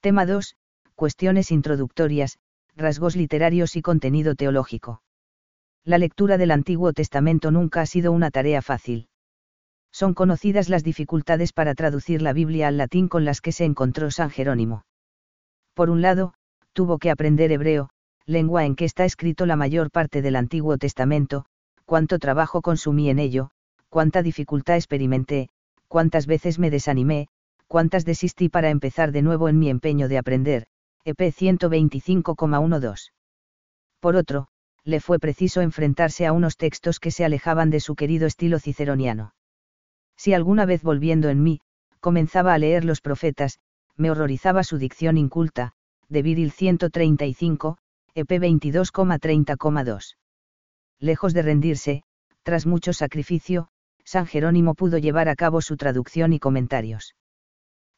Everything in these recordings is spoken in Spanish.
Tema 2. Cuestiones introductorias, rasgos literarios y contenido teológico. La lectura del Antiguo Testamento nunca ha sido una tarea fácil. Son conocidas las dificultades para traducir la Biblia al latín con las que se encontró San Jerónimo. Por un lado, tuvo que aprender hebreo, lengua en que está escrito la mayor parte del Antiguo Testamento, cuánto trabajo consumí en ello, cuánta dificultad experimenté, cuántas veces me desanimé, cuántas desistí para empezar de nuevo en mi empeño de aprender, EP 125,12. Por otro, le fue preciso enfrentarse a unos textos que se alejaban de su querido estilo ciceroniano. Si alguna vez volviendo en mí, comenzaba a leer los profetas, me horrorizaba su dicción inculta, de Viril 135, EP 22,30,2. Lejos de rendirse, tras mucho sacrificio, San Jerónimo pudo llevar a cabo su traducción y comentarios.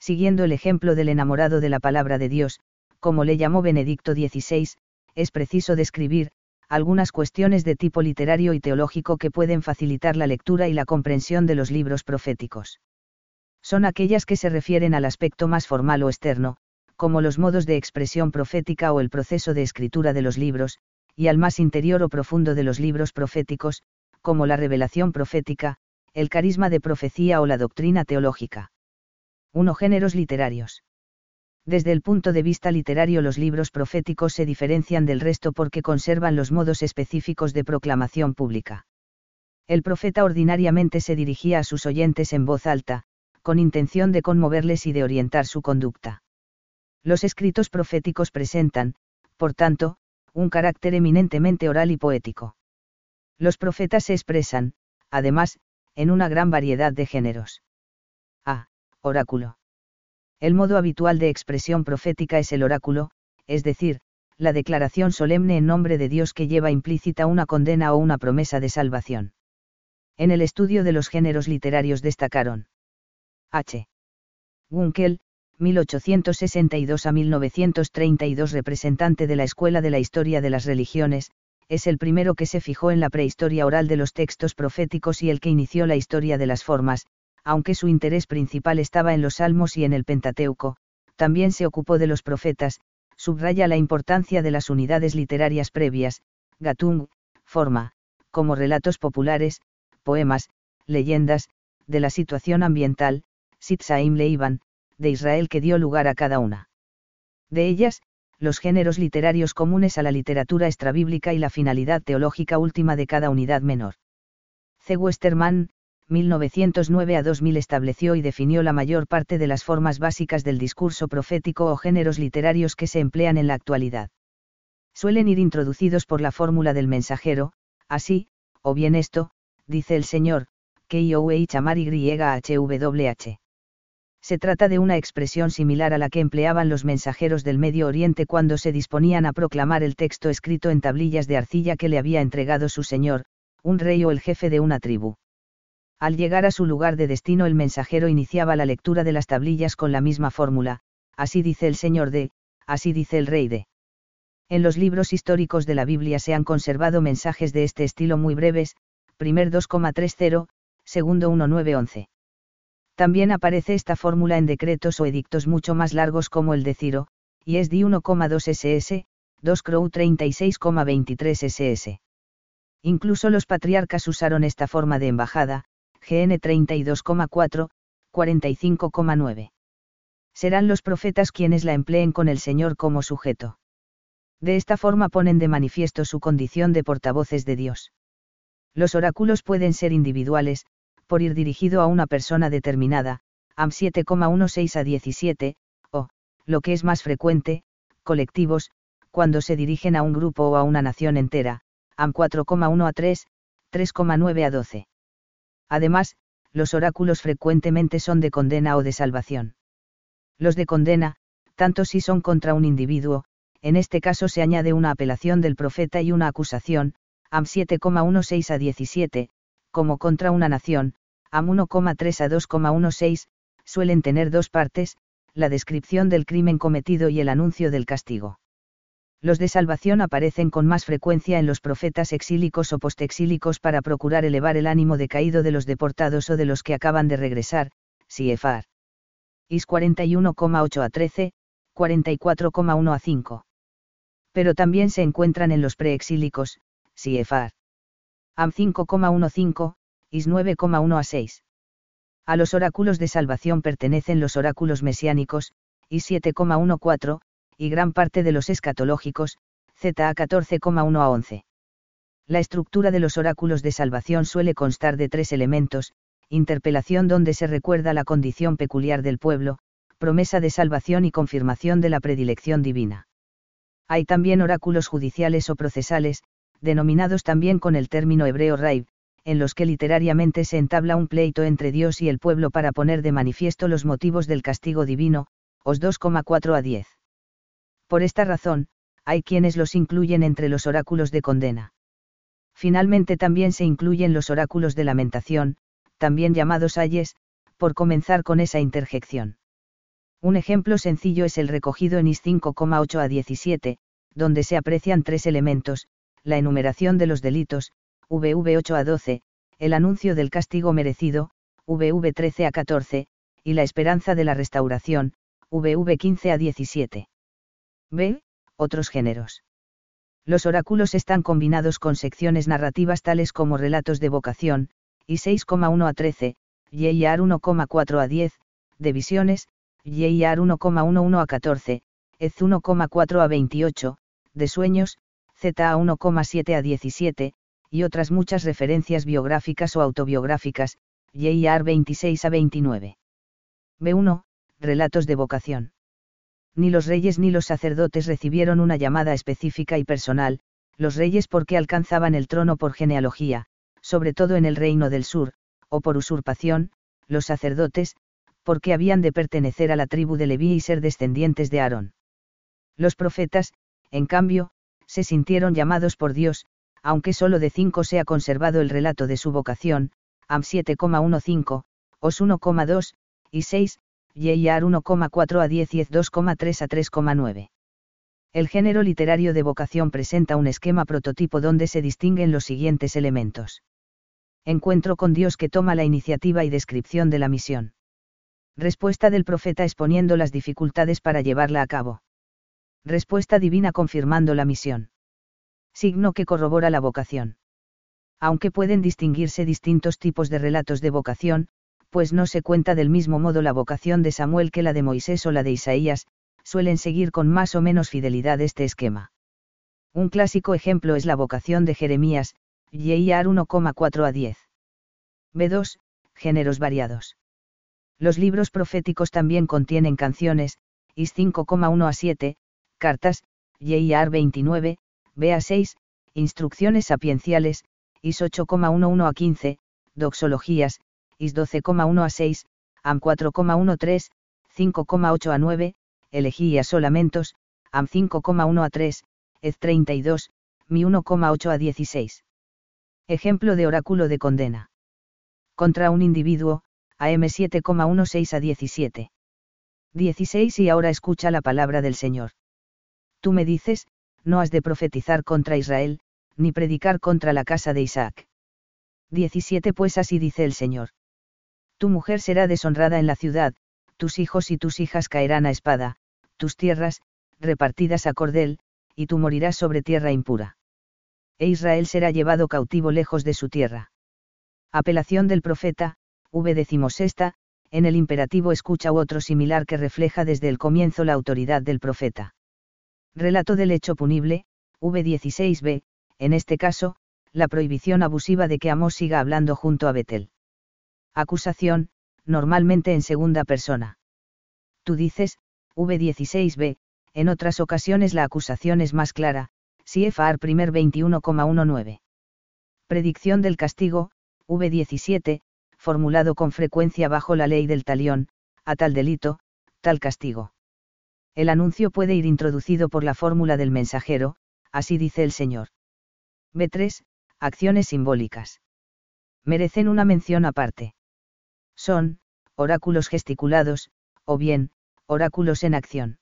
Siguiendo el ejemplo del enamorado de la palabra de Dios, como le llamó Benedicto XVI, es preciso describir, algunas cuestiones de tipo literario y teológico que pueden facilitar la lectura y la comprensión de los libros proféticos. Son aquellas que se refieren al aspecto más formal o externo, como los modos de expresión profética o el proceso de escritura de los libros, y al más interior o profundo de los libros proféticos, como la revelación profética, el carisma de profecía o la doctrina teológica. 1. Géneros literarios. Desde el punto de vista literario los libros proféticos se diferencian del resto porque conservan los modos específicos de proclamación pública. El profeta ordinariamente se dirigía a sus oyentes en voz alta, con intención de conmoverles y de orientar su conducta. Los escritos proféticos presentan, por tanto, un carácter eminentemente oral y poético. Los profetas se expresan, además, en una gran variedad de géneros. Oráculo. El modo habitual de expresión profética es el oráculo, es decir, la declaración solemne en nombre de Dios que lleva implícita una condena o una promesa de salvación. En el estudio de los géneros literarios destacaron H. Gunkel, 1862 a 1932 representante de la Escuela de la Historia de las Religiones, es el primero que se fijó en la prehistoria oral de los textos proféticos y el que inició la historia de las formas, aunque su interés principal estaba en los salmos y en el Pentateuco, también se ocupó de los profetas, subraya la importancia de las unidades literarias previas, Gatung, forma, como relatos populares, poemas, leyendas, de la situación ambiental, Sitsaim Leiban, de Israel que dio lugar a cada una. De ellas, los géneros literarios comunes a la literatura extrabíblica y la finalidad teológica última de cada unidad menor. C. Westermann, 1909 a 2000 estableció y definió la mayor parte de las formas básicas del discurso profético o géneros literarios que se emplean en la actualidad. Suelen ir introducidos por la fórmula del mensajero, así, o bien esto, dice el Señor, que IOUH Chamar YHWH. Se trata de una expresión similar a la que empleaban los mensajeros del Medio Oriente cuando se disponían a proclamar el texto escrito en tablillas de arcilla que le había entregado su Señor, un rey o el jefe de una tribu. Al llegar a su lugar de destino el mensajero iniciaba la lectura de las tablillas con la misma fórmula, así dice el Señor de, así dice el Rey de. En los libros históricos de la Biblia se han conservado mensajes de este estilo muy breves, primer 2,30, segundo 1911. También aparece esta fórmula en decretos o edictos mucho más largos como el de Ciro, y es di 1,2 ss, 2 Crow 36,23 ss. Incluso los patriarcas usaron esta forma de embajada, GN 32,4, 45,9. Serán los profetas quienes la empleen con el Señor como sujeto. De esta forma ponen de manifiesto su condición de portavoces de Dios. Los oráculos pueden ser individuales, por ir dirigido a una persona determinada, AM 7,16 a 17, o, lo que es más frecuente, colectivos, cuando se dirigen a un grupo o a una nación entera, AM 4,1 a 3, 3,9 a 12. Además, los oráculos frecuentemente son de condena o de salvación. Los de condena, tanto si son contra un individuo, en este caso se añade una apelación del profeta y una acusación, AM 7,16 a 17, como contra una nación, AM 1,3 a 2,16, suelen tener dos partes, la descripción del crimen cometido y el anuncio del castigo los de salvación aparecen con más frecuencia en los profetas exílicos o postexílicos para procurar elevar el ánimo decaído de los deportados o de los que acaban de regresar, Siefar. Is 41,8 a 13, 44,1 a 5. Pero también se encuentran en los preexílicos, CFR. AM 5,15, IS 9,1 a 6. A los oráculos de salvación pertenecen los oráculos mesiánicos, IS 7,14, y gran parte de los escatológicos, ZA 14,1 a 11. La estructura de los oráculos de salvación suele constar de tres elementos, interpelación donde se recuerda la condición peculiar del pueblo, promesa de salvación y confirmación de la predilección divina. Hay también oráculos judiciales o procesales, denominados también con el término hebreo raib, en los que literariamente se entabla un pleito entre Dios y el pueblo para poner de manifiesto los motivos del castigo divino, os 2,4 a 10. Por esta razón, hay quienes los incluyen entre los oráculos de condena. Finalmente también se incluyen los oráculos de lamentación, también llamados ayes, por comenzar con esa interjección. Un ejemplo sencillo es el recogido en IS 5,8 a 17, donde se aprecian tres elementos, la enumeración de los delitos, VV 8 a 12, el anuncio del castigo merecido, VV 13 a 14, y la esperanza de la restauración, VV 15 a 17. B. Otros géneros. Los oráculos están combinados con secciones narrativas tales como relatos de vocación, y 6,1 a 13, YIAR 1,4 a 10, de visiones, YIAR 1,11 a 14, EZ 1,4 a 28, de sueños, ZA 1,7 a 17, y otras muchas referencias biográficas o autobiográficas, YIAR 26 a 29. B1. Relatos de vocación ni los reyes ni los sacerdotes recibieron una llamada específica y personal, los reyes porque alcanzaban el trono por genealogía, sobre todo en el reino del sur, o por usurpación, los sacerdotes, porque habían de pertenecer a la tribu de Leví y ser descendientes de Aarón. Los profetas, en cambio, se sintieron llamados por Dios, aunque solo de cinco se ha conservado el relato de su vocación, AM 7,15, OS 1,2, y 6, YIAR 1,4 a 10 y 2,3 a 3,9. El género literario de vocación presenta un esquema prototipo donde se distinguen los siguientes elementos. Encuentro con Dios que toma la iniciativa y descripción de la misión. Respuesta del profeta exponiendo las dificultades para llevarla a cabo. Respuesta divina confirmando la misión. Signo que corrobora la vocación. Aunque pueden distinguirse distintos tipos de relatos de vocación, pues no se cuenta del mismo modo la vocación de Samuel que la de Moisés o la de Isaías, suelen seguir con más o menos fidelidad este esquema. Un clásico ejemplo es la vocación de Jeremías, YIAR 1,4 a 10. B2. Géneros variados. Los libros proféticos también contienen canciones, IS 5,1 a 7, cartas, YIAR 29, BA 6, instrucciones sapienciales, IS 8,11 a 15, doxologías, IS 12,1 a 6, AM 4,13, 5,8 a 9, elegías o lamentos, AM 5,1 a 3, EZ 32, Mi 1,8 a 16. Ejemplo de oráculo de condena. Contra un individuo, AM 7,16 a 17. 16 Y ahora escucha la palabra del Señor. Tú me dices, no has de profetizar contra Israel, ni predicar contra la casa de Isaac. 17 Pues así dice el Señor. Tu mujer será deshonrada en la ciudad, tus hijos y tus hijas caerán a espada, tus tierras, repartidas a cordel, y tú morirás sobre tierra impura. E Israel será llevado cautivo lejos de su tierra. Apelación del profeta, V decimosesta, en el imperativo escucha u otro similar que refleja desde el comienzo la autoridad del profeta. Relato del hecho punible, V16b, en este caso, la prohibición abusiva de que Amos siga hablando junto a Betel. Acusación, normalmente en segunda persona. Tú dices, V16b, en otras ocasiones la acusación es más clara, CFR primer 21,19. Predicción del castigo, V17, formulado con frecuencia bajo la ley del talión, a tal delito, tal castigo. El anuncio puede ir introducido por la fórmula del mensajero, así dice el Señor. B3. Acciones simbólicas. Merecen una mención aparte son, oráculos gesticulados, o bien, oráculos en acción.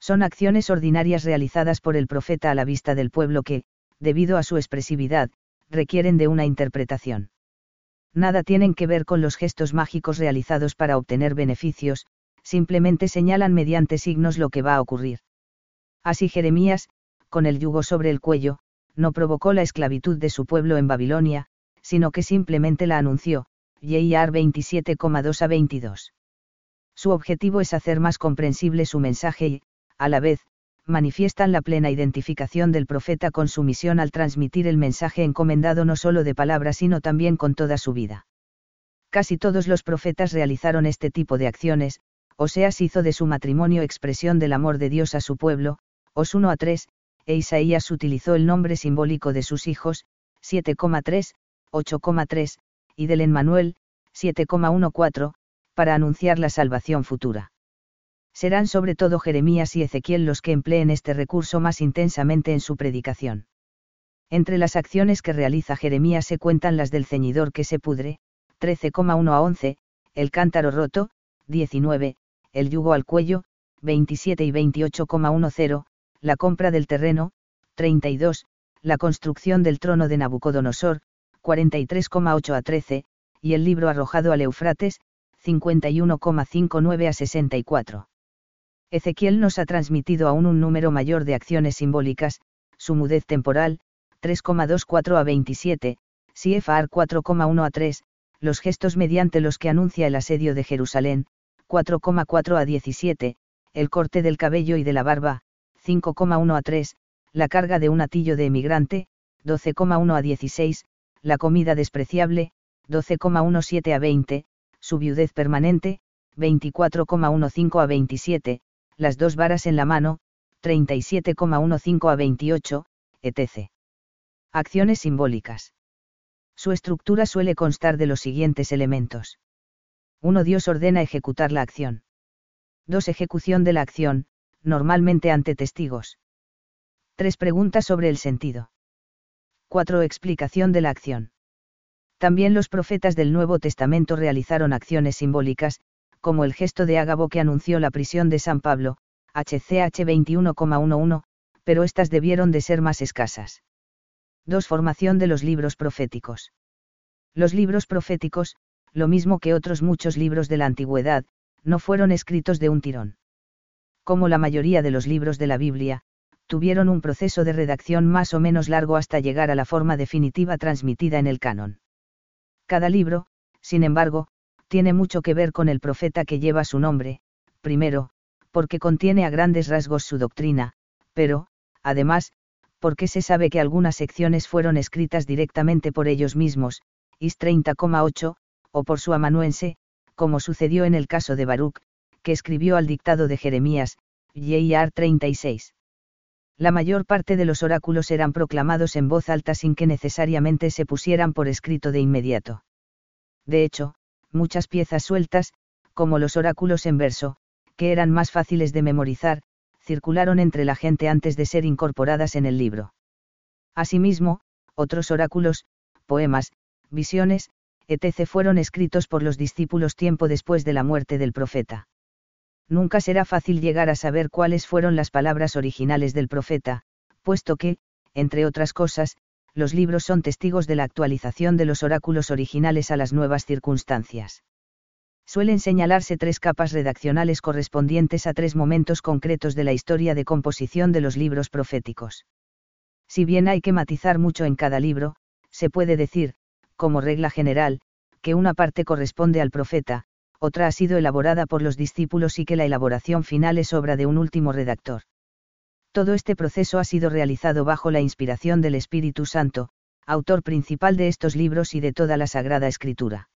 Son acciones ordinarias realizadas por el profeta a la vista del pueblo que, debido a su expresividad, requieren de una interpretación. Nada tienen que ver con los gestos mágicos realizados para obtener beneficios, simplemente señalan mediante signos lo que va a ocurrir. Así Jeremías, con el yugo sobre el cuello, no provocó la esclavitud de su pueblo en Babilonia, sino que simplemente la anunció, J.R. 27,2 a 22. Su objetivo es hacer más comprensible su mensaje y, a la vez, manifiestan la plena identificación del profeta con su misión al transmitir el mensaje encomendado no solo de palabras sino también con toda su vida. Casi todos los profetas realizaron este tipo de acciones, Oseas hizo de su matrimonio expresión del amor de Dios a su pueblo, Os 1 a 3, e Isaías utilizó el nombre simbólico de sus hijos, 7,3, 8,3, y del Emmanuel, 7,14, para anunciar la salvación futura serán sobre todo Jeremías y Ezequiel los que empleen este recurso más intensamente en su predicación. Entre las acciones que realiza Jeremías se cuentan las del ceñidor que se pudre, 13,1 a 11, el cántaro roto, 19, el yugo al cuello, 27 y 28,10, la compra del terreno, 32, la construcción del trono de Nabucodonosor, 43,8 a 13, y el libro arrojado al Eufrates, 51,59 a 64. Ezequiel nos ha transmitido aún un número mayor de acciones simbólicas, su mudez temporal, 3,24 a 27, Siefar 4,1 a 3, los gestos mediante los que anuncia el asedio de Jerusalén, 4,4 a 17, el corte del cabello y de la barba, 5,1 a 3, la carga de un atillo de emigrante, 12,1 a 16, la comida despreciable, 12,17 a 20, su viudez permanente, 24,15 a 27, las dos varas en la mano, 37,15 a 28, etc. Acciones simbólicas. Su estructura suele constar de los siguientes elementos. 1. Dios ordena ejecutar la acción. 2. Ejecución de la acción, normalmente ante testigos. 3. Preguntas sobre el sentido. 4. Explicación de la acción. También los profetas del Nuevo Testamento realizaron acciones simbólicas, como el gesto de Ágabo que anunció la prisión de San Pablo, HCH 21,11, pero estas debieron de ser más escasas. 2. Formación de los libros proféticos. Los libros proféticos, lo mismo que otros muchos libros de la antigüedad, no fueron escritos de un tirón. Como la mayoría de los libros de la Biblia, tuvieron un proceso de redacción más o menos largo hasta llegar a la forma definitiva transmitida en el canon. Cada libro, sin embargo, tiene mucho que ver con el profeta que lleva su nombre, primero, porque contiene a grandes rasgos su doctrina, pero, además, porque se sabe que algunas secciones fueron escritas directamente por ellos mismos, Is 30,8, o por su amanuense, como sucedió en el caso de Baruch, que escribió al dictado de Jeremías, J.R. 36. La mayor parte de los oráculos eran proclamados en voz alta sin que necesariamente se pusieran por escrito de inmediato. De hecho, muchas piezas sueltas, como los oráculos en verso, que eran más fáciles de memorizar, circularon entre la gente antes de ser incorporadas en el libro. Asimismo, otros oráculos, poemas, visiones, etc. fueron escritos por los discípulos tiempo después de la muerte del profeta. Nunca será fácil llegar a saber cuáles fueron las palabras originales del profeta, puesto que, entre otras cosas, los libros son testigos de la actualización de los oráculos originales a las nuevas circunstancias. Suelen señalarse tres capas redaccionales correspondientes a tres momentos concretos de la historia de composición de los libros proféticos. Si bien hay que matizar mucho en cada libro, se puede decir, como regla general, que una parte corresponde al profeta, otra ha sido elaborada por los discípulos y que la elaboración final es obra de un último redactor. Todo este proceso ha sido realizado bajo la inspiración del Espíritu Santo, autor principal de estos libros y de toda la Sagrada Escritura.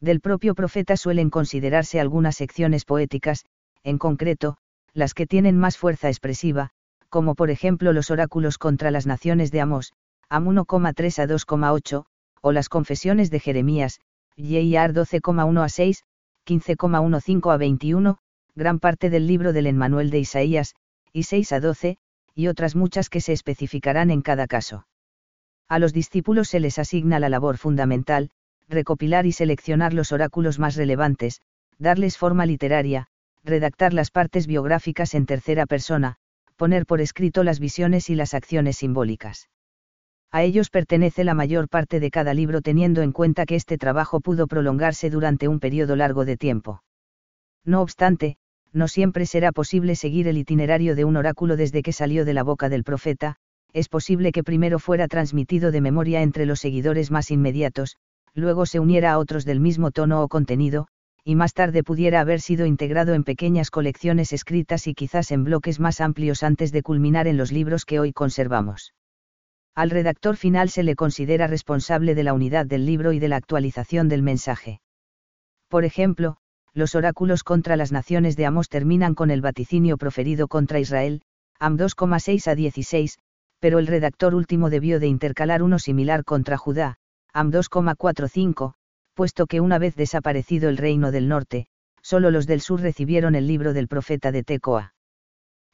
Del propio profeta suelen considerarse algunas secciones poéticas, en concreto, las que tienen más fuerza expresiva, como por ejemplo los oráculos contra las naciones de Amos, Am 1,3 a 2,8, o las confesiones de Jeremías, J.R. 12,1 a 6, 15,15 a 21, gran parte del libro del Enmanuel de Isaías, y 6 a 12, y otras muchas que se especificarán en cada caso. A los discípulos se les asigna la labor fundamental, recopilar y seleccionar los oráculos más relevantes, darles forma literaria, redactar las partes biográficas en tercera persona, poner por escrito las visiones y las acciones simbólicas. A ellos pertenece la mayor parte de cada libro teniendo en cuenta que este trabajo pudo prolongarse durante un periodo largo de tiempo. No obstante, no siempre será posible seguir el itinerario de un oráculo desde que salió de la boca del profeta, es posible que primero fuera transmitido de memoria entre los seguidores más inmediatos, luego se uniera a otros del mismo tono o contenido, y más tarde pudiera haber sido integrado en pequeñas colecciones escritas y quizás en bloques más amplios antes de culminar en los libros que hoy conservamos. Al redactor final se le considera responsable de la unidad del libro y de la actualización del mensaje. Por ejemplo, los oráculos contra las naciones de Amos terminan con el vaticinio proferido contra Israel, Am 2,6 a 16, pero el redactor último debió de intercalar uno similar contra Judá, Am 2,45, puesto que una vez desaparecido el reino del norte, solo los del sur recibieron el libro del profeta de Tecoa.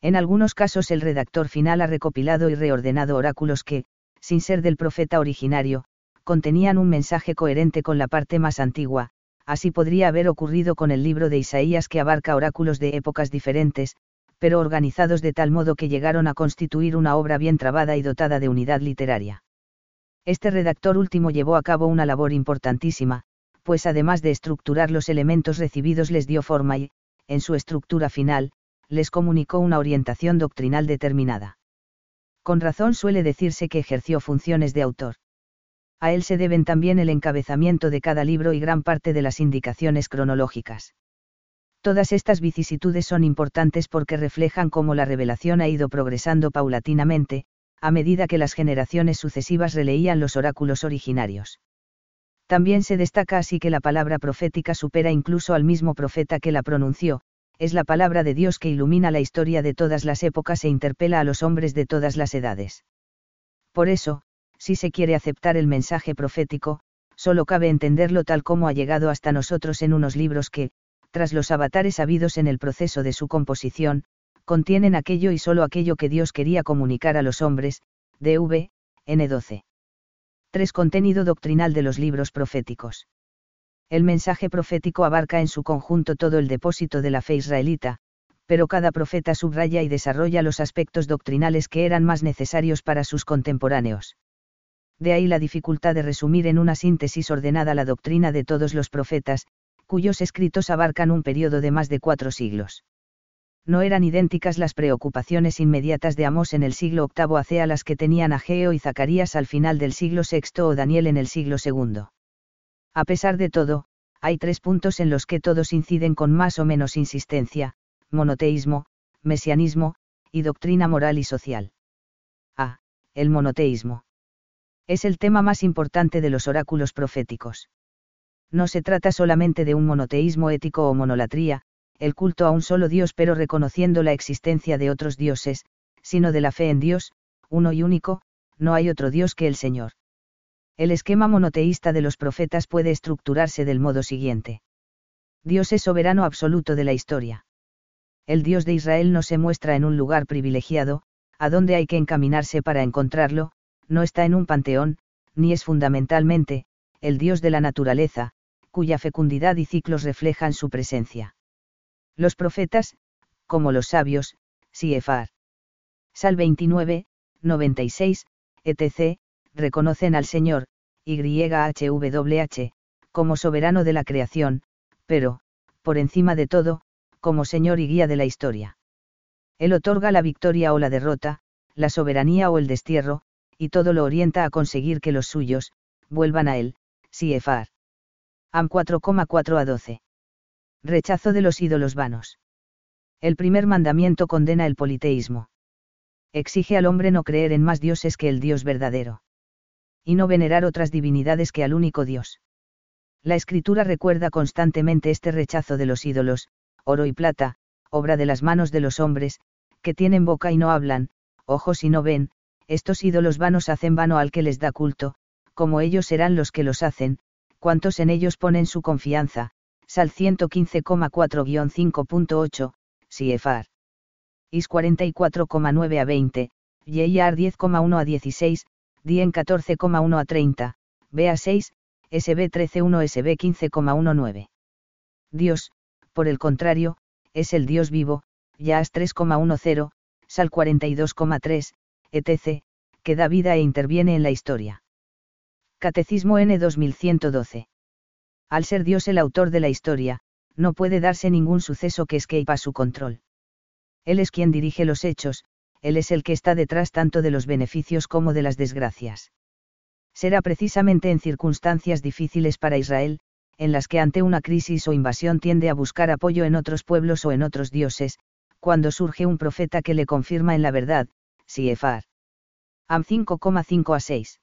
En algunos casos el redactor final ha recopilado y reordenado oráculos que, sin ser del profeta originario, contenían un mensaje coherente con la parte más antigua, así podría haber ocurrido con el libro de Isaías que abarca oráculos de épocas diferentes, pero organizados de tal modo que llegaron a constituir una obra bien trabada y dotada de unidad literaria. Este redactor último llevó a cabo una labor importantísima, pues además de estructurar los elementos recibidos les dio forma y, en su estructura final, les comunicó una orientación doctrinal determinada. Con razón suele decirse que ejerció funciones de autor. A él se deben también el encabezamiento de cada libro y gran parte de las indicaciones cronológicas. Todas estas vicisitudes son importantes porque reflejan cómo la revelación ha ido progresando paulatinamente, a medida que las generaciones sucesivas releían los oráculos originarios. También se destaca así que la palabra profética supera incluso al mismo profeta que la pronunció, es la palabra de Dios que ilumina la historia de todas las épocas e interpela a los hombres de todas las edades. Por eso, si se quiere aceptar el mensaje profético, solo cabe entenderlo tal como ha llegado hasta nosotros en unos libros que, tras los avatares habidos en el proceso de su composición, contienen aquello y solo aquello que Dios quería comunicar a los hombres, DV, N12. 3. Contenido doctrinal de los libros proféticos. El mensaje profético abarca en su conjunto todo el depósito de la fe israelita, pero cada profeta subraya y desarrolla los aspectos doctrinales que eran más necesarios para sus contemporáneos. De ahí la dificultad de resumir en una síntesis ordenada la doctrina de todos los profetas, cuyos escritos abarcan un periodo de más de cuatro siglos no eran idénticas las preocupaciones inmediatas de Amós en el siglo VIII hacia las que tenían Ageo y Zacarías al final del siglo VI o Daniel en el siglo II. A pesar de todo, hay tres puntos en los que todos inciden con más o menos insistencia, monoteísmo, mesianismo, y doctrina moral y social. A. El monoteísmo. Es el tema más importante de los oráculos proféticos. No se trata solamente de un monoteísmo ético o monolatría, el culto a un solo Dios pero reconociendo la existencia de otros dioses, sino de la fe en Dios, uno y único, no hay otro Dios que el Señor. El esquema monoteísta de los profetas puede estructurarse del modo siguiente. Dios es soberano absoluto de la historia. El Dios de Israel no se muestra en un lugar privilegiado, a donde hay que encaminarse para encontrarlo, no está en un panteón, ni es fundamentalmente, el Dios de la naturaleza, cuya fecundidad y ciclos reflejan su presencia. Los profetas, como los sabios, Siefar. Sal 29, 96, etc., reconocen al Señor, YHWH, como soberano de la creación, pero, por encima de todo, como Señor y guía de la historia. Él otorga la victoria o la derrota, la soberanía o el destierro, y todo lo orienta a conseguir que los suyos, vuelvan a él, Siefar. Am 4,4 a 12. Rechazo de los ídolos vanos. El primer mandamiento condena el politeísmo. Exige al hombre no creer en más dioses que el Dios verdadero. Y no venerar otras divinidades que al único Dios. La escritura recuerda constantemente este rechazo de los ídolos, oro y plata, obra de las manos de los hombres, que tienen boca y no hablan, ojos y no ven, estos ídolos vanos hacen vano al que les da culto, como ellos serán los que los hacen, cuantos en ellos ponen su confianza, Sal 115,4-5.8, CFR. IS 44,9 a 20, YIAR 10,1 a 16, DIEN 14,1 a 30, BA 6, SB 13,1 SB 15,19. Dios, por el contrario, es el Dios vivo, YAS 3,10, Sal 42,3, etc., que da vida e interviene en la historia. Catecismo N 2112 al ser Dios el autor de la historia, no puede darse ningún suceso que escape a su control. Él es quien dirige los hechos, Él es el que está detrás tanto de los beneficios como de las desgracias. Será precisamente en circunstancias difíciles para Israel, en las que ante una crisis o invasión tiende a buscar apoyo en otros pueblos o en otros dioses, cuando surge un profeta que le confirma en la verdad, Siefar. Am 5,5 a 6.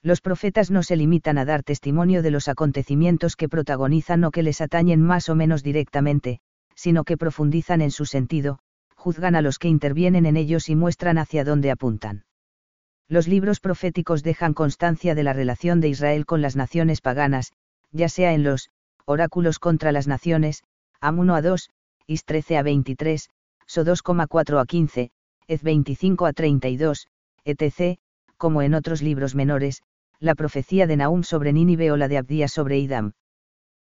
Los profetas no se limitan a dar testimonio de los acontecimientos que protagonizan o que les atañen más o menos directamente, sino que profundizan en su sentido, juzgan a los que intervienen en ellos y muestran hacia dónde apuntan. Los libros proféticos dejan constancia de la relación de Israel con las naciones paganas, ya sea en los oráculos contra las naciones, Am 1 a 2, Is 13 a 23, So 2,4 a 15, Ez 25 a 32, etc., como en otros libros menores, la profecía de Nahum sobre Nínive o la de Abdías sobre Idam.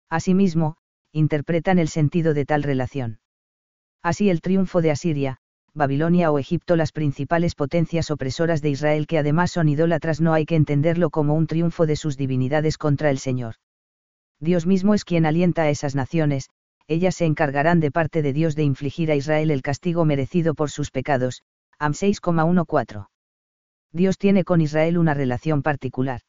Asimismo, interpretan el sentido de tal relación. Así el triunfo de Asiria, Babilonia o Egipto las principales potencias opresoras de Israel que además son idólatras no hay que entenderlo como un triunfo de sus divinidades contra el Señor. Dios mismo es quien alienta a esas naciones, ellas se encargarán de parte de Dios de infligir a Israel el castigo merecido por sus pecados. Am 6,14. Dios tiene con Israel una relación particular.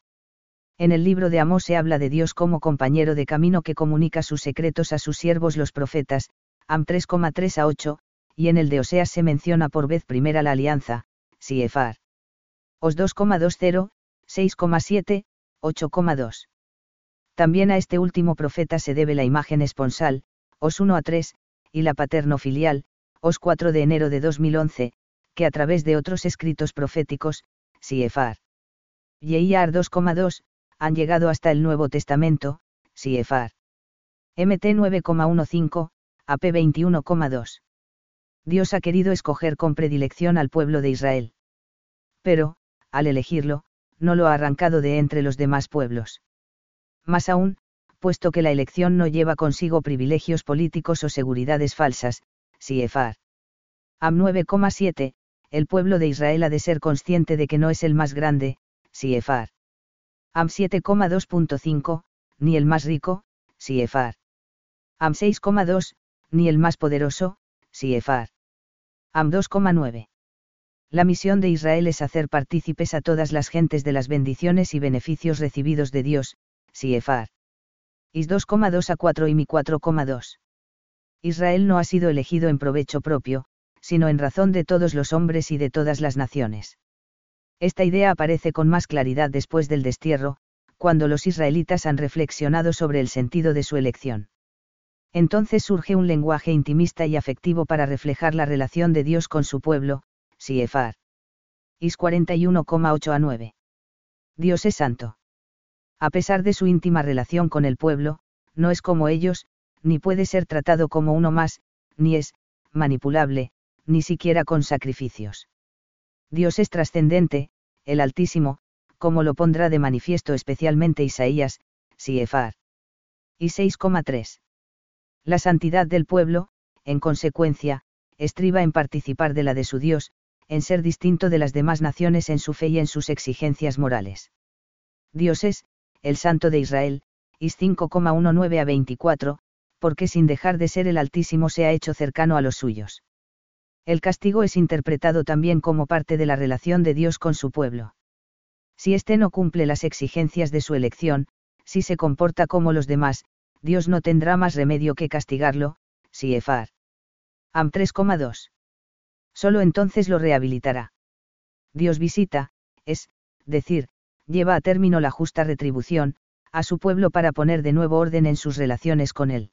En el libro de Amós se habla de Dios como compañero de camino que comunica sus secretos a sus siervos los profetas, Am 3,3 a 8, y en el de Oseas se menciona por vez primera la alianza, Siefar. Os 2,20, 6,7, 8,2. También a este último profeta se debe la imagen esponsal, Os 1 a 3, y la paterno-filial, Os 4 de enero de 2011, que a través de otros escritos proféticos, Siefar. Yehiar 2,2, han llegado hasta el Nuevo Testamento, Siefar. MT 9,15, AP 21,2. Dios ha querido escoger con predilección al pueblo de Israel. Pero, al elegirlo, no lo ha arrancado de entre los demás pueblos. Más aún, puesto que la elección no lleva consigo privilegios políticos o seguridades falsas, Siefar. Am 9,7, el pueblo de Israel ha de ser consciente de que no es el más grande, Siefar. Am 7,2.5, ni el más rico, Siefar. Am 6,2, ni el más poderoso, Siefar. Am 2,9. La misión de Israel es hacer partícipes a todas las gentes de las bendiciones y beneficios recibidos de Dios, Siefar. Is 2,2 a 4 y mi 4,2. Israel no ha sido elegido en provecho propio, sino en razón de todos los hombres y de todas las naciones. Esta idea aparece con más claridad después del destierro, cuando los israelitas han reflexionado sobre el sentido de su elección. Entonces surge un lenguaje intimista y afectivo para reflejar la relación de Dios con su pueblo, Siefar. Is 41,8 a 9. Dios es santo. A pesar de su íntima relación con el pueblo, no es como ellos, ni puede ser tratado como uno más, ni es, manipulable, ni siquiera con sacrificios. Dios es trascendente, el Altísimo, como lo pondrá de manifiesto especialmente Isaías, Siefar. Y 6,3. La santidad del pueblo, en consecuencia, estriba en participar de la de su Dios, en ser distinto de las demás naciones en su fe y en sus exigencias morales. Dios es, el Santo de Israel, Is 5,19 a 24, porque sin dejar de ser el Altísimo se ha hecho cercano a los suyos. El castigo es interpretado también como parte de la relación de Dios con su pueblo. Si éste no cumple las exigencias de su elección, si se comporta como los demás, Dios no tendrá más remedio que castigarlo, si Efar. Am 3,2. Solo entonces lo rehabilitará. Dios visita, es, decir, lleva a término la justa retribución, a su pueblo para poner de nuevo orden en sus relaciones con él.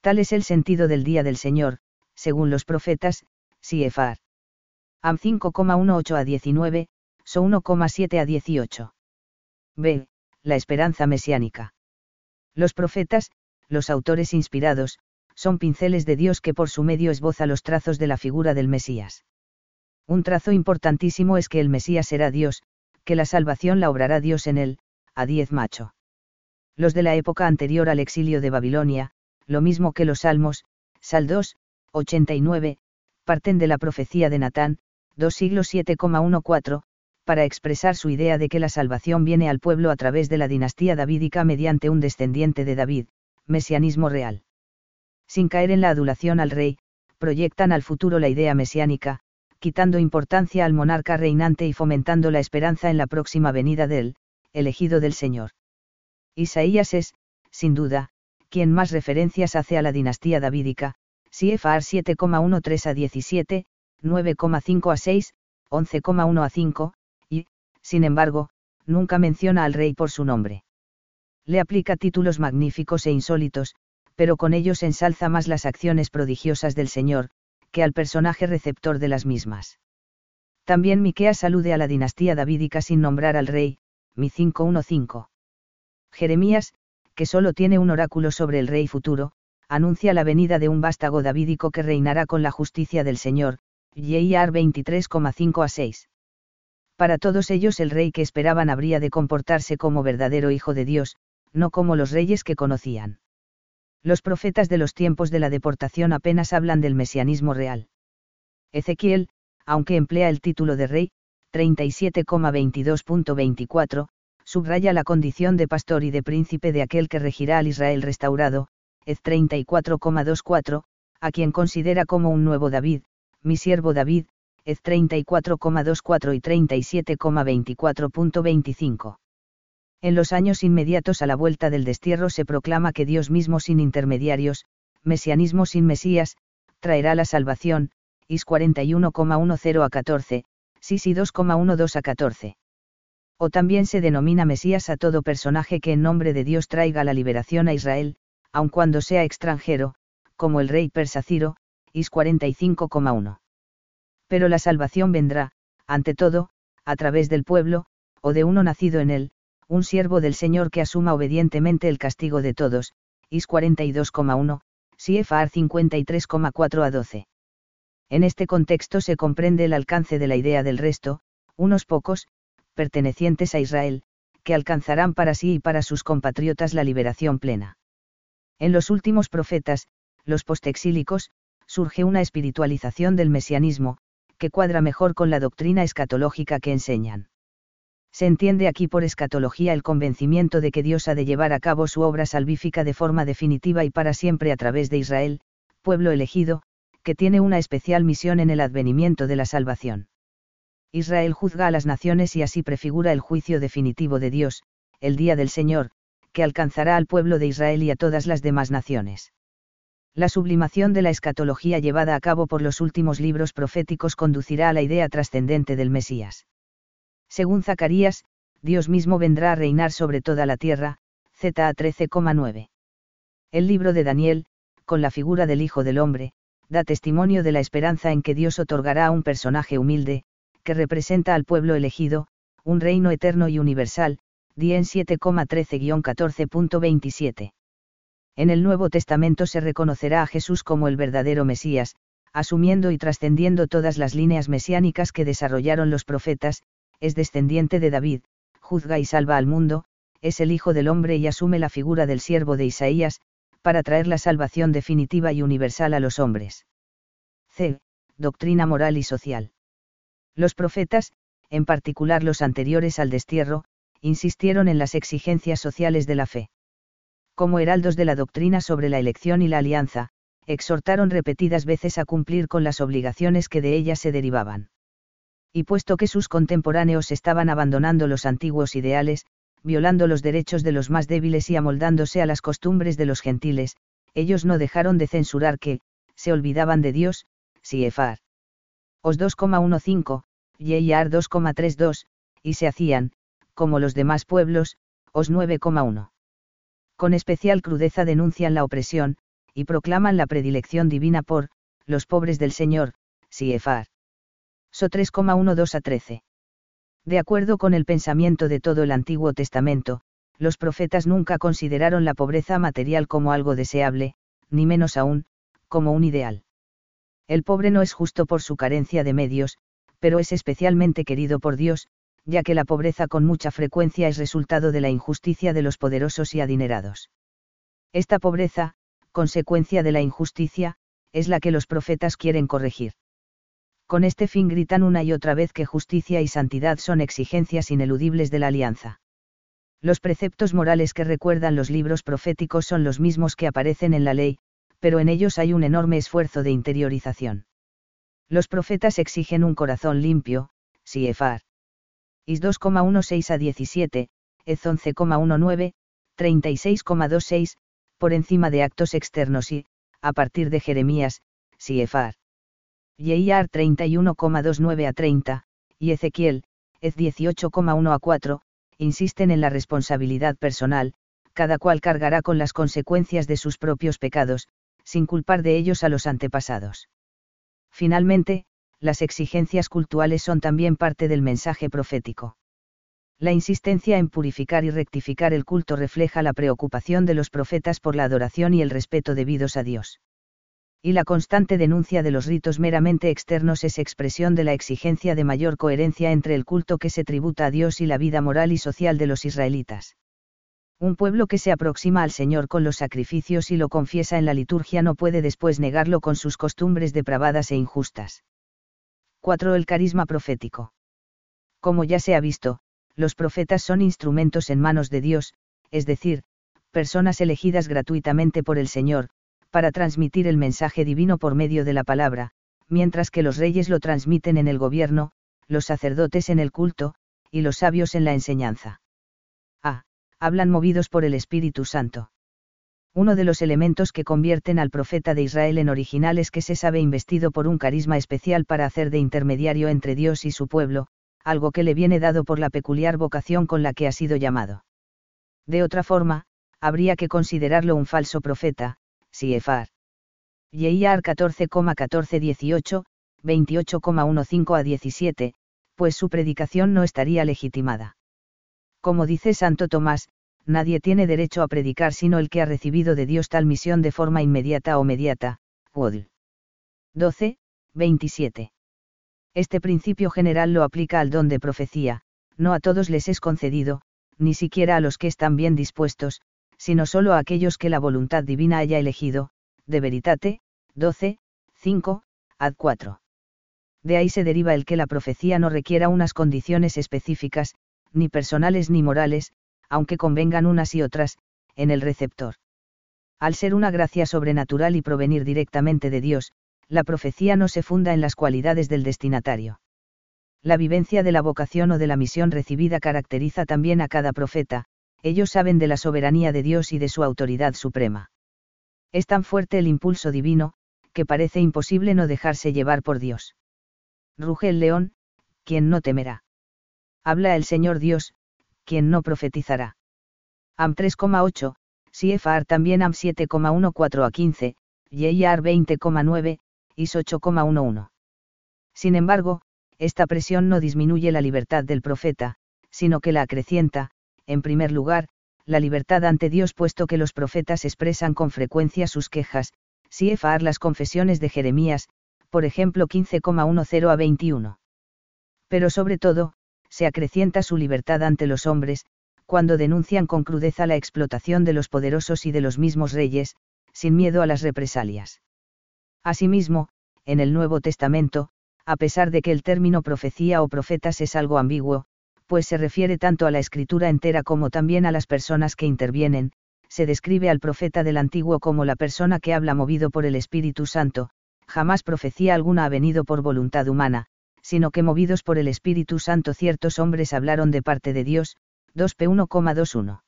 Tal es el sentido del día del Señor, según los profetas, Siefar. Am 5,18 a 19, So 1,7 a 18. B. La esperanza mesiánica. Los profetas, los autores inspirados, son pinceles de Dios que por su medio esboza los trazos de la figura del Mesías. Un trazo importantísimo es que el Mesías será Dios, que la salvación la obrará Dios en él, a diez macho. Los de la época anterior al exilio de Babilonia, lo mismo que los Salmos, Sal 2, 89, parten de la profecía de Natán, 2 siglos 7,14, para expresar su idea de que la salvación viene al pueblo a través de la dinastía davídica mediante un descendiente de David, mesianismo real. Sin caer en la adulación al rey, proyectan al futuro la idea mesiánica, quitando importancia al monarca reinante y fomentando la esperanza en la próxima venida del, elegido del Señor. Isaías es, sin duda, quien más referencias hace a la dinastía davídica, CFR 7,13 a 17, 9,5 a 6, 11,1 a 5, y, sin embargo, nunca menciona al rey por su nombre. Le aplica títulos magníficos e insólitos, pero con ellos ensalza más las acciones prodigiosas del Señor, que al personaje receptor de las mismas. También Miqueas alude a la dinastía davídica sin nombrar al rey, mi 515. Jeremías, que solo tiene un oráculo sobre el rey futuro, anuncia la venida de un vástago davídico que reinará con la justicia del Señor, Year 23,5 a 6. Para todos ellos el rey que esperaban habría de comportarse como verdadero hijo de Dios, no como los reyes que conocían. Los profetas de los tiempos de la deportación apenas hablan del mesianismo real. Ezequiel, aunque emplea el título de rey, 37,22.24, subraya la condición de pastor y de príncipe de aquel que regirá al Israel restaurado, Ez 34,24, a quien considera como un nuevo David, mi siervo David, Ez 34,24 y 37,24.25. En los años inmediatos a la vuelta del destierro se proclama que Dios mismo sin intermediarios, mesianismo sin Mesías, traerá la salvación, Is 41,10 a 14, Sisi 2,12 a 14. O también se denomina Mesías a todo personaje que en nombre de Dios traiga la liberación a Israel, aun cuando sea extranjero, como el rey persa Ciro, Is 45,1. Pero la salvación vendrá, ante todo, a través del pueblo, o de uno nacido en él, un siervo del Señor que asuma obedientemente el castigo de todos, Is 42,1, CFR 53,4 a 12. En este contexto se comprende el alcance de la idea del resto, unos pocos, pertenecientes a Israel, que alcanzarán para sí y para sus compatriotas la liberación plena. En los últimos profetas, los postexílicos, surge una espiritualización del mesianismo, que cuadra mejor con la doctrina escatológica que enseñan. Se entiende aquí por escatología el convencimiento de que Dios ha de llevar a cabo su obra salvífica de forma definitiva y para siempre a través de Israel, pueblo elegido, que tiene una especial misión en el advenimiento de la salvación. Israel juzga a las naciones y así prefigura el juicio definitivo de Dios, el día del Señor, que alcanzará al pueblo de Israel y a todas las demás naciones. La sublimación de la escatología llevada a cabo por los últimos libros proféticos conducirá a la idea trascendente del Mesías. Según Zacarías, Dios mismo vendrá a reinar sobre toda la tierra, ZA 13,9. El libro de Daniel, con la figura del Hijo del Hombre, da testimonio de la esperanza en que Dios otorgará a un personaje humilde, que representa al pueblo elegido, un reino eterno y universal, Dien 7,13-14.27. En el Nuevo Testamento se reconocerá a Jesús como el verdadero Mesías, asumiendo y trascendiendo todas las líneas mesiánicas que desarrollaron los profetas, es descendiente de David, juzga y salva al mundo, es el Hijo del Hombre y asume la figura del siervo de Isaías, para traer la salvación definitiva y universal a los hombres. C. Doctrina moral y social. Los profetas, en particular los anteriores al destierro, insistieron en las exigencias sociales de la fe. Como heraldos de la doctrina sobre la elección y la alianza, exhortaron repetidas veces a cumplir con las obligaciones que de ellas se derivaban. Y puesto que sus contemporáneos estaban abandonando los antiguos ideales, violando los derechos de los más débiles y amoldándose a las costumbres de los gentiles, ellos no dejaron de censurar que, se olvidaban de Dios, Siefar. Os 2,15, Yeyar 2,32, y se hacían, como los demás pueblos, Os 9,1. Con especial crudeza denuncian la opresión, y proclaman la predilección divina por, los pobres del Señor, Siefar. So 3,12 a 13. De acuerdo con el pensamiento de todo el Antiguo Testamento, los profetas nunca consideraron la pobreza material como algo deseable, ni menos aún, como un ideal. El pobre no es justo por su carencia de medios, pero es especialmente querido por Dios, ya que la pobreza con mucha frecuencia es resultado de la injusticia de los poderosos y adinerados. Esta pobreza, consecuencia de la injusticia, es la que los profetas quieren corregir con este fin gritan una y otra vez que justicia y santidad son exigencias ineludibles de la alianza. Los preceptos morales que recuerdan los libros proféticos son los mismos que aparecen en la ley, pero en ellos hay un enorme esfuerzo de interiorización. Los profetas exigen un corazón limpio, Siefar. Is 2,16 a 17, Ez 11,19, 36,26, por encima de actos externos y, a partir de Jeremías, Siefar. Yeiar 31,29 a 30, y Ezequiel, Ez 18,1 a 4, insisten en la responsabilidad personal, cada cual cargará con las consecuencias de sus propios pecados, sin culpar de ellos a los antepasados. Finalmente, las exigencias cultuales son también parte del mensaje profético. La insistencia en purificar y rectificar el culto refleja la preocupación de los profetas por la adoración y el respeto debidos a Dios. Y la constante denuncia de los ritos meramente externos es expresión de la exigencia de mayor coherencia entre el culto que se tributa a Dios y la vida moral y social de los israelitas. Un pueblo que se aproxima al Señor con los sacrificios y lo confiesa en la liturgia no puede después negarlo con sus costumbres depravadas e injustas. 4. El carisma profético. Como ya se ha visto, los profetas son instrumentos en manos de Dios, es decir, personas elegidas gratuitamente por el Señor, para transmitir el mensaje divino por medio de la palabra, mientras que los reyes lo transmiten en el gobierno, los sacerdotes en el culto, y los sabios en la enseñanza. A hablan movidos por el Espíritu Santo. Uno de los elementos que convierten al profeta de Israel en original es que se sabe investido por un carisma especial para hacer de intermediario entre Dios y su pueblo, algo que le viene dado por la peculiar vocación con la que ha sido llamado. De otra forma, habría que considerarlo un falso profeta, Siefar. Yeiar 14,14-18, 28,15 a 17, pues su predicación no estaría legitimada. Como dice Santo Tomás, nadie tiene derecho a predicar sino el que ha recibido de Dios tal misión de forma inmediata o mediata. Wodl. 12, 27. Este principio general lo aplica al don de profecía, no a todos les es concedido, ni siquiera a los que están bien dispuestos, sino solo a aquellos que la voluntad divina haya elegido, de veritate, 12, 5, ad 4. De ahí se deriva el que la profecía no requiera unas condiciones específicas, ni personales ni morales, aunque convengan unas y otras, en el receptor. Al ser una gracia sobrenatural y provenir directamente de Dios, la profecía no se funda en las cualidades del destinatario. La vivencia de la vocación o de la misión recibida caracteriza también a cada profeta, ellos saben de la soberanía de Dios y de su autoridad suprema. Es tan fuerte el impulso divino, que parece imposible no dejarse llevar por Dios. Ruge el león, quien no temerá. Habla el Señor Dios, quien no profetizará. Am 3,8, Siefar también Am 7,14 a 15, Yeyar 20,9, Is 8,11. Sin embargo, esta presión no disminuye la libertad del profeta, sino que la acrecienta, en primer lugar, la libertad ante Dios puesto que los profetas expresan con frecuencia sus quejas, Siefar las confesiones de Jeremías, por ejemplo 15,10 a 21. Pero sobre todo, se acrecienta su libertad ante los hombres, cuando denuncian con crudeza la explotación de los poderosos y de los mismos reyes, sin miedo a las represalias. Asimismo, en el Nuevo Testamento, a pesar de que el término profecía o profetas es algo ambiguo, pues se refiere tanto a la escritura entera como también a las personas que intervienen, se describe al profeta del Antiguo como la persona que habla movido por el Espíritu Santo, jamás profecía alguna ha venido por voluntad humana, sino que movidos por el Espíritu Santo ciertos hombres hablaron de parte de Dios, 2p1,21.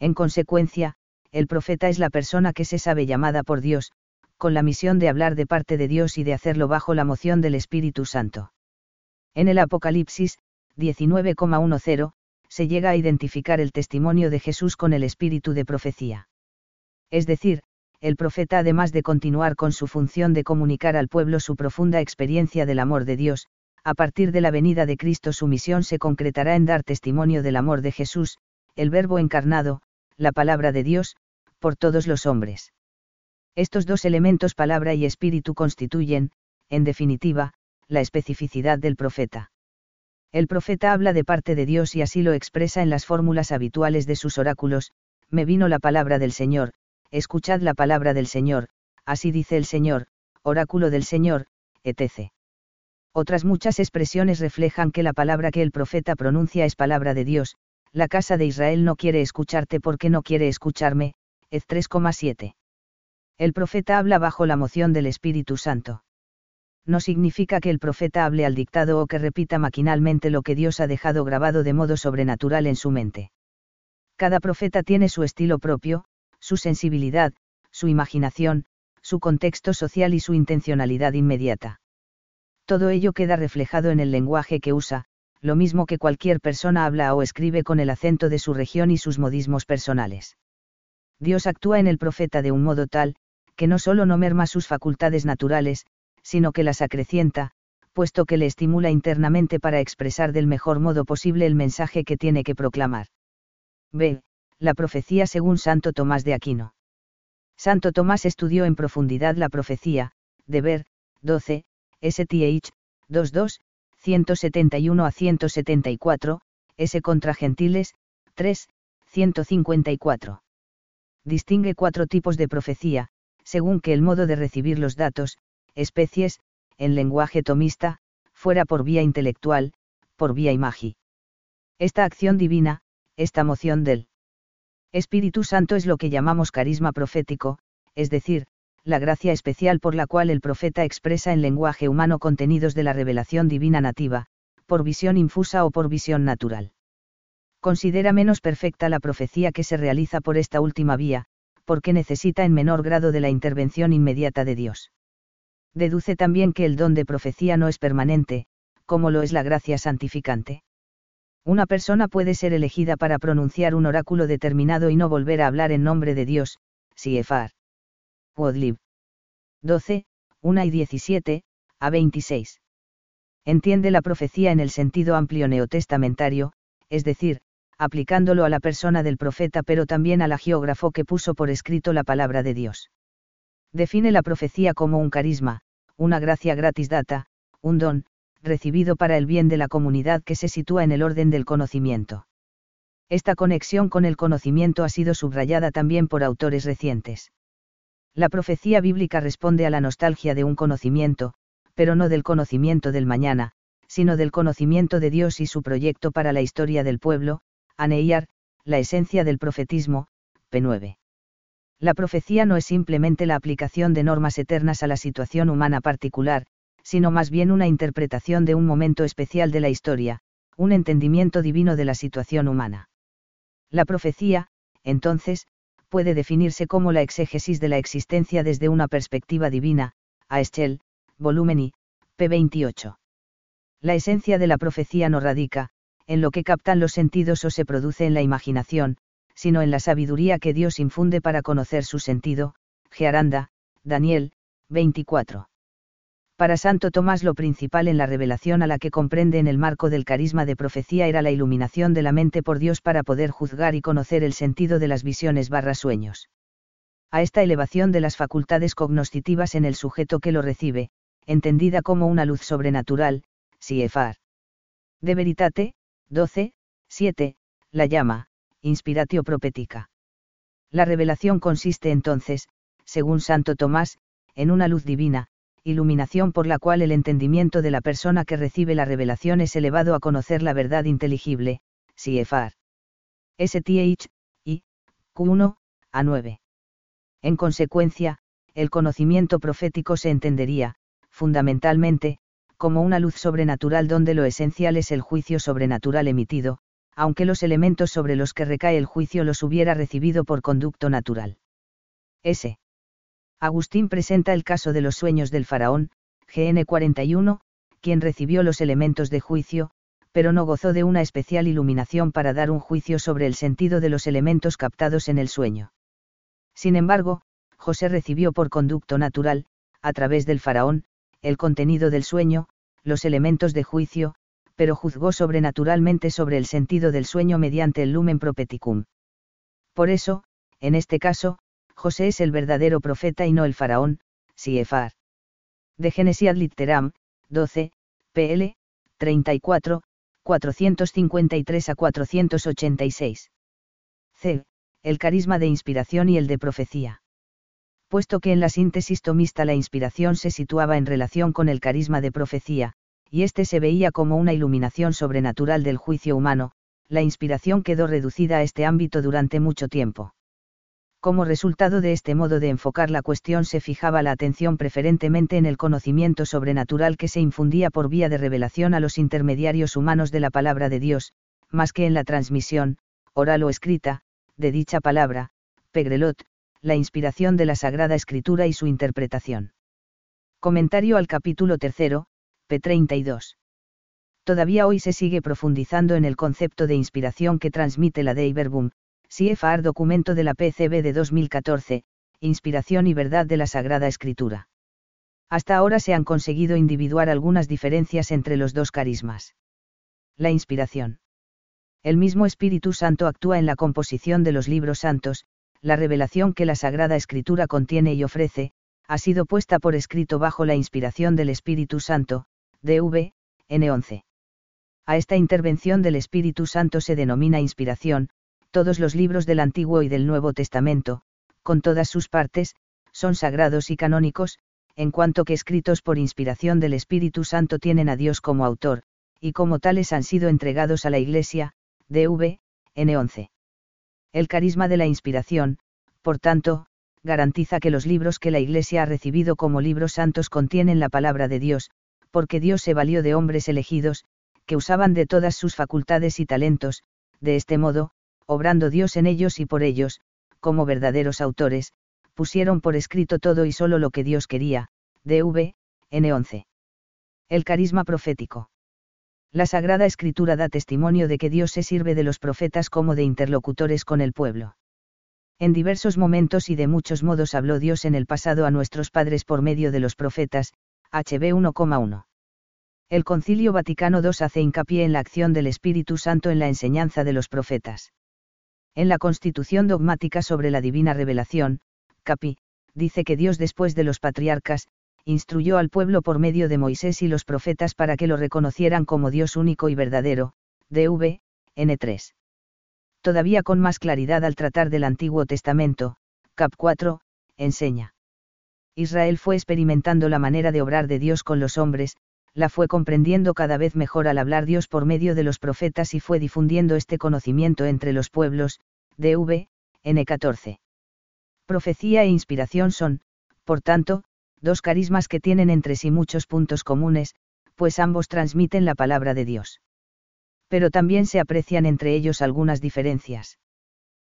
En consecuencia, el profeta es la persona que se sabe llamada por Dios, con la misión de hablar de parte de Dios y de hacerlo bajo la moción del Espíritu Santo. En el Apocalipsis, 19,10, se llega a identificar el testimonio de Jesús con el espíritu de profecía. Es decir, el profeta además de continuar con su función de comunicar al pueblo su profunda experiencia del amor de Dios, a partir de la venida de Cristo su misión se concretará en dar testimonio del amor de Jesús, el Verbo encarnado, la palabra de Dios, por todos los hombres. Estos dos elementos palabra y espíritu constituyen, en definitiva, la especificidad del profeta. El profeta habla de parte de Dios y así lo expresa en las fórmulas habituales de sus oráculos, me vino la palabra del Señor, escuchad la palabra del Señor, así dice el Señor, oráculo del Señor, etc. Otras muchas expresiones reflejan que la palabra que el profeta pronuncia es palabra de Dios, la casa de Israel no quiere escucharte porque no quiere escucharme, Ez 3,7. El profeta habla bajo la moción del Espíritu Santo. No significa que el profeta hable al dictado o que repita maquinalmente lo que Dios ha dejado grabado de modo sobrenatural en su mente. Cada profeta tiene su estilo propio, su sensibilidad, su imaginación, su contexto social y su intencionalidad inmediata. Todo ello queda reflejado en el lenguaje que usa, lo mismo que cualquier persona habla o escribe con el acento de su región y sus modismos personales. Dios actúa en el profeta de un modo tal, que no solo no merma sus facultades naturales, sino que las acrecienta, puesto que le estimula internamente para expresar del mejor modo posible el mensaje que tiene que proclamar. B. La profecía según Santo Tomás de Aquino. Santo Tomás estudió en profundidad la profecía, de ver, 12, STH, 22, 171 a 174, S. contra Gentiles, 3, 154. Distingue cuatro tipos de profecía, según que el modo de recibir los datos, especies, en lenguaje tomista, fuera por vía intelectual, por vía imagi. Esta acción divina, esta moción del Espíritu Santo es lo que llamamos carisma profético, es decir, la gracia especial por la cual el profeta expresa en lenguaje humano contenidos de la revelación divina nativa, por visión infusa o por visión natural. Considera menos perfecta la profecía que se realiza por esta última vía, porque necesita en menor grado de la intervención inmediata de Dios. Deduce también que el don de profecía no es permanente, como lo es la gracia santificante. Una persona puede ser elegida para pronunciar un oráculo determinado y no volver a hablar en nombre de Dios, Efar. Wodlib. 12, 1 y 17, a 26. Entiende la profecía en el sentido amplio neotestamentario, es decir, aplicándolo a la persona del profeta pero también al geógrafo que puso por escrito la palabra de Dios. Define la profecía como un carisma, una gracia gratis data, un don, recibido para el bien de la comunidad que se sitúa en el orden del conocimiento. Esta conexión con el conocimiento ha sido subrayada también por autores recientes. La profecía bíblica responde a la nostalgia de un conocimiento, pero no del conocimiento del mañana, sino del conocimiento de Dios y su proyecto para la historia del pueblo, Aneiyar, la esencia del profetismo, P9. La profecía no es simplemente la aplicación de normas eternas a la situación humana particular, sino más bien una interpretación de un momento especial de la historia, un entendimiento divino de la situación humana. La profecía, entonces, puede definirse como la exégesis de la existencia desde una perspectiva divina, a Eschel, volumen I, p. 28. La esencia de la profecía no radica, en lo que captan los sentidos o se produce en la imaginación, sino en la sabiduría que Dios infunde para conocer su sentido, Gearanda, Daniel, 24. Para Santo Tomás lo principal en la revelación a la que comprende en el marco del carisma de profecía era la iluminación de la mente por Dios para poder juzgar y conocer el sentido de las visiones barra sueños. A esta elevación de las facultades cognoscitivas en el sujeto que lo recibe, entendida como una luz sobrenatural, Siefar. De Veritate, 12, 7, la llama, Inspiratio Propetica. La revelación consiste entonces, según Santo Tomás, en una luz divina, iluminación por la cual el entendimiento de la persona que recibe la revelación es elevado a conocer la verdad inteligible, Siefar. STH, y, Q1, a 9. En consecuencia, el conocimiento profético se entendería, fundamentalmente, como una luz sobrenatural donde lo esencial es el juicio sobrenatural emitido, aunque los elementos sobre los que recae el juicio los hubiera recibido por conducto natural. S. Agustín presenta el caso de los sueños del faraón, GN 41, quien recibió los elementos de juicio, pero no gozó de una especial iluminación para dar un juicio sobre el sentido de los elementos captados en el sueño. Sin embargo, José recibió por conducto natural, a través del faraón, el contenido del sueño, los elementos de juicio, pero juzgó sobrenaturalmente sobre el sentido del sueño mediante el lumen propeticum. Por eso, en este caso, José es el verdadero profeta y no el faraón, Siefar. De Genesiad Litteram, 12, pl. 34, 453 a 486. C. El carisma de inspiración y el de profecía. Puesto que en la síntesis tomista la inspiración se situaba en relación con el carisma de profecía, y éste se veía como una iluminación sobrenatural del juicio humano, la inspiración quedó reducida a este ámbito durante mucho tiempo Como resultado de este modo de enfocar la cuestión se fijaba la atención preferentemente en el conocimiento sobrenatural que se infundía por vía de revelación a los intermediarios humanos de la palabra de Dios, más que en la transmisión, oral o escrita, de dicha palabra, Pegrelot, la inspiración de la Sagrada Escritura y su interpretación. Comentario al capítulo tercero, p. 32. Todavía hoy se sigue profundizando en el concepto de inspiración que transmite la Dei Verbum, CFR documento de la PCB de 2014, Inspiración y verdad de la Sagrada Escritura. Hasta ahora se han conseguido individuar algunas diferencias entre los dos carismas. La inspiración. El mismo Espíritu Santo actúa en la composición de los libros santos, la revelación que la Sagrada Escritura contiene y ofrece, ha sido puesta por escrito bajo la inspiración del Espíritu Santo, DV, N11. A esta intervención del Espíritu Santo se denomina inspiración, todos los libros del Antiguo y del Nuevo Testamento, con todas sus partes, son sagrados y canónicos, en cuanto que escritos por inspiración del Espíritu Santo tienen a Dios como autor, y como tales han sido entregados a la Iglesia, DV, N11. El carisma de la inspiración, por tanto, garantiza que los libros que la Iglesia ha recibido como libros santos contienen la palabra de Dios, porque Dios se valió de hombres elegidos, que usaban de todas sus facultades y talentos, de este modo, obrando Dios en ellos y por ellos, como verdaderos autores, pusieron por escrito todo y solo lo que Dios quería, DV, N11. El carisma profético. La Sagrada Escritura da testimonio de que Dios se sirve de los profetas como de interlocutores con el pueblo. En diversos momentos y de muchos modos habló Dios en el pasado a nuestros padres por medio de los profetas, HB 1,1. El Concilio Vaticano II hace hincapié en la acción del Espíritu Santo en la enseñanza de los profetas. En la Constitución dogmática sobre la divina revelación, Capi, dice que Dios después de los patriarcas, instruyó al pueblo por medio de Moisés y los profetas para que lo reconocieran como Dios único y verdadero, DV, N3. Todavía con más claridad al tratar del Antiguo Testamento, Cap 4, enseña. Israel fue experimentando la manera de obrar de Dios con los hombres, la fue comprendiendo cada vez mejor al hablar Dios por medio de los profetas y fue difundiendo este conocimiento entre los pueblos, DV, N14. Profecía e inspiración son, por tanto, dos carismas que tienen entre sí muchos puntos comunes, pues ambos transmiten la palabra de Dios. Pero también se aprecian entre ellos algunas diferencias.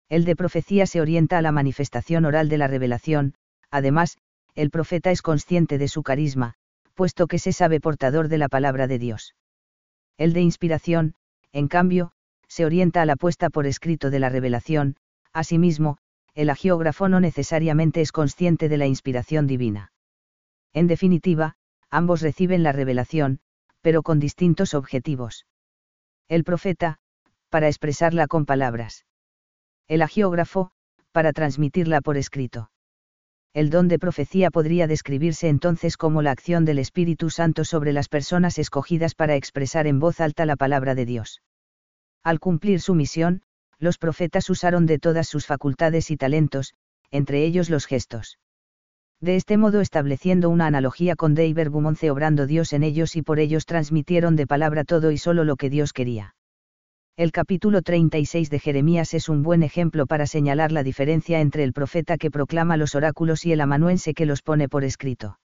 El de profecía se orienta a la manifestación oral de la revelación, además, el profeta es consciente de su carisma, puesto que se sabe portador de la palabra de Dios. El de inspiración, en cambio, se orienta a la puesta por escrito de la revelación, asimismo, el agiógrafo no necesariamente es consciente de la inspiración divina. En definitiva, ambos reciben la revelación, pero con distintos objetivos. El profeta, para expresarla con palabras. El agiógrafo, para transmitirla por escrito el don de profecía podría describirse entonces como la acción del Espíritu Santo sobre las personas escogidas para expresar en voz alta la palabra de Dios. Al cumplir su misión, los profetas usaron de todas sus facultades y talentos, entre ellos los gestos. De este modo estableciendo una analogía con Dei Verbum obrando Dios en ellos y por ellos transmitieron de palabra todo y solo lo que Dios quería. El capítulo 36 de Jeremías es un buen ejemplo para señalar la diferencia entre el profeta que proclama los oráculos y el amanuense que los pone por escrito.